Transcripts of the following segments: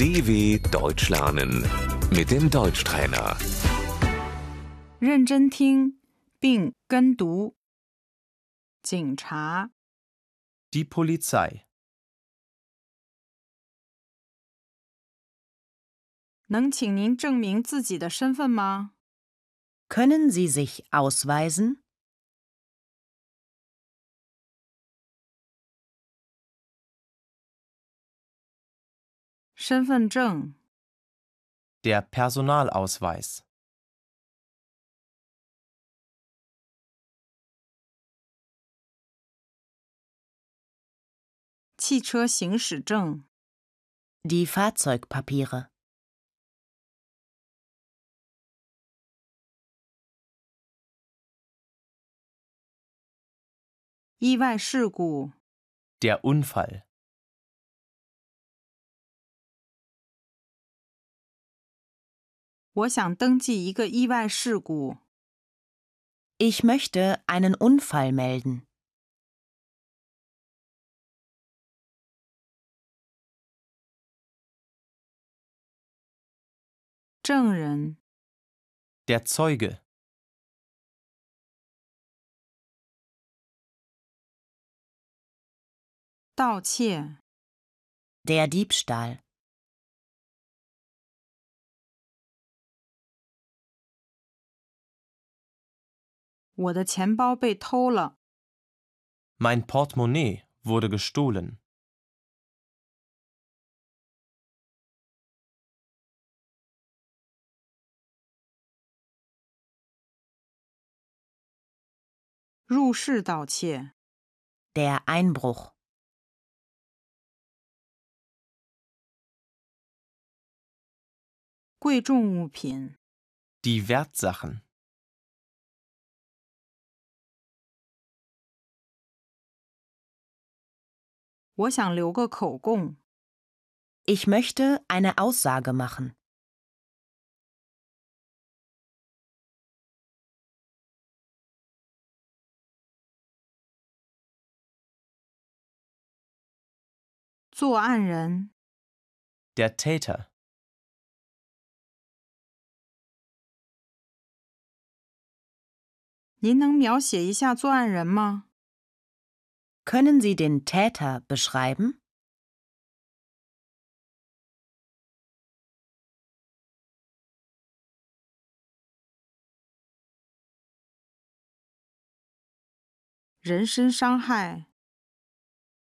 DW Deutsch lernen mit dem Deutschtrainer. 认真听并跟读。警察、 Die Polizei. 能请您证明自己的身份吗？ Können Sie sich ausweisen? 身份证、 Der Personalausweis. 汽车行驶证、 Die Fahrzeugpapiere. 意外事故、 Der Unfall. 我想登记一个意外事故。 Ich möchte einen Unfall melden. 证人、 Der Zeuge. 盗窃、 Der Diebstahl. 我的钱包被偷了。 Mein Portemonnaie wurde gestohlen. 入室盗窃、 Der Einbruch. 贵重物品、 Die Wertsachen. 我想留个口供。 Ich möchte eine Aussage machen. 作案人、 Der Täter. 您能描写一下作案人吗？ Können Sie den Täter beschreiben?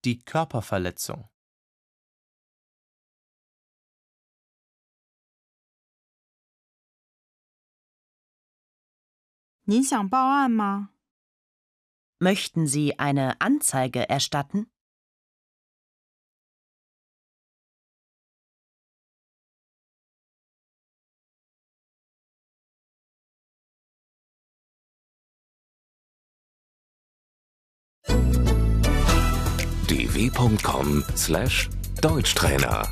Die Körperverletzung. Sie Möchten Sie eine Anzeige erstatten? dw.com/deutschtrainer